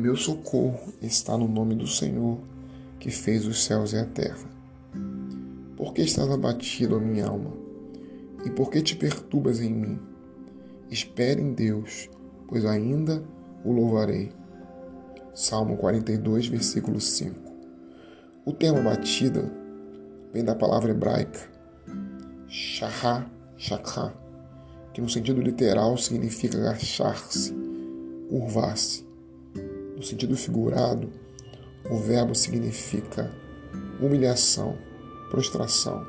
meu socorro está no nome do Senhor, que fez os céus e a terra. Por que estás abatido, a minha alma? E por que te perturbas em mim? Espere em Deus, pois ainda o louvarei. Salmo 42, versículo 5. O termo batida vem da palavra hebraica shahá, shakha, que no sentido literal significa agachar-se, curvar-se. No sentido figurado, o verbo significa humilhação, prostração.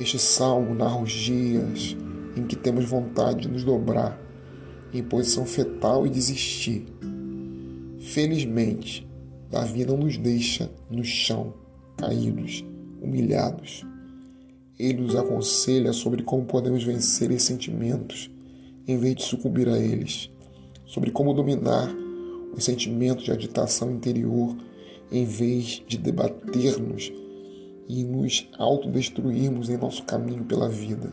Este salmo narra os dias em que temos vontade de nos dobrar em posição fetal e desistir. Felizmente, Davi não nos deixa no chão, caídos, humilhados. Ele nos aconselha sobre como podemos vencer esses sentimentos em vez de sucumbir a eles, sobre como dominar os sentimentos de agitação interior em vez de debater-nos e nos autodestruirmos em nosso caminho pela vida.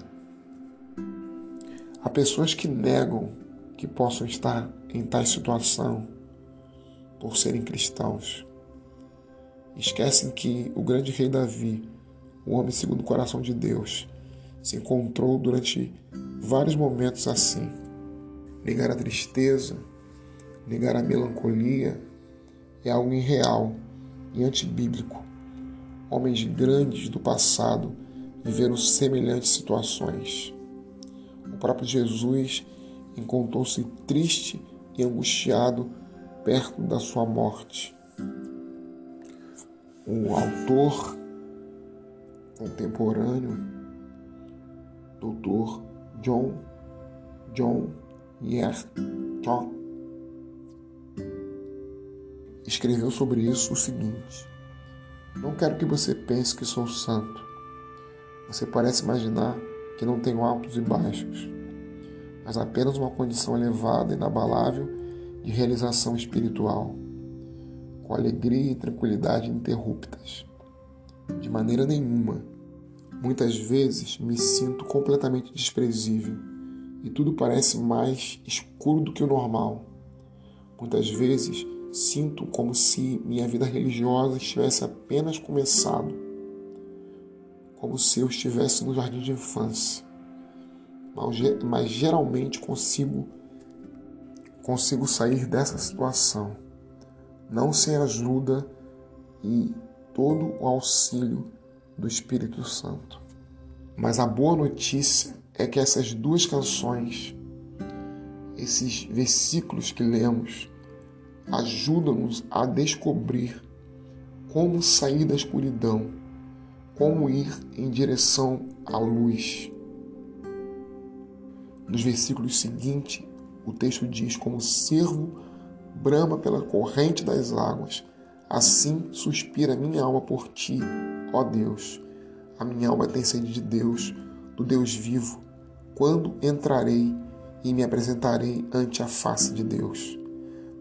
Há pessoas que negam que possam estar em tal situação por serem cristãos. Esquecem que o grande rei Davi, o homem segundo o coração de Deus, se encontrou durante vários momentos assim. Negar a tristeza, negar a melancolia é algo irreal e antibíblico. Homens grandes do passado viveram semelhantes situações. O próprio Jesus encontrou-se triste e angustiado perto da sua morte. O autor contemporâneo, Dr. John John Yertok, escreveu sobre isso o seguinte: Não quero que você pense que sou santo. Você parece imaginar que não tenho altos e baixos, mas apenas uma condição elevada e inabalável de realização espiritual, com alegria e tranquilidade ininterruptas. De maneira nenhuma. Muitas vezes me sinto completamente desprezível e tudo parece mais escuro do que o normal. Muitas vezes Sinto como se minha vida religiosa estivesse apenas começado, como se eu estivesse no jardim de infância. Mas geralmente consigo consigo sair dessa situação, não sem ajuda e todo o auxílio do Espírito Santo. Mas a boa notícia é que essas duas canções, esses versículos que lemos, ajuda-nos a descobrir como sair da escuridão, como ir em direção à luz. Nos versículos seguintes, o texto diz: Como o cervo brama pela corrente das águas, assim suspira minha alma por ti, ó Deus. A minha alma tem sede de Deus, do Deus vivo. Quando entrarei e me apresentarei ante a face de Deus.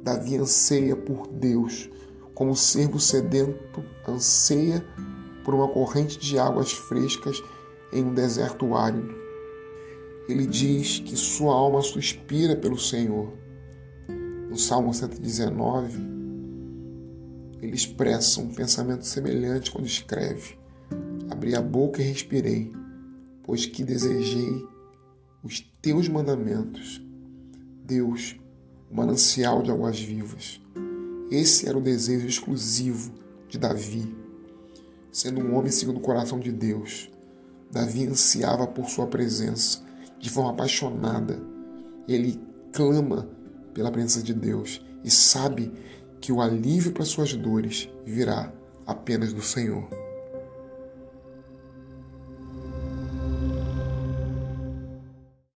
Davi anseia por Deus, como o servo sedento anseia por uma corrente de águas frescas em um deserto árido. Ele diz que sua alma suspira pelo Senhor. No Salmo 119, ele expressa um pensamento semelhante quando escreve: Abri a boca e respirei, pois que desejei os teus mandamentos. Deus, o manancial de águas vivas. Esse era o desejo exclusivo de Davi. Sendo um homem segundo o coração de Deus, Davi ansiava por sua presença de forma apaixonada. Ele clama pela presença de Deus e sabe que o alívio para suas dores virá apenas do Senhor.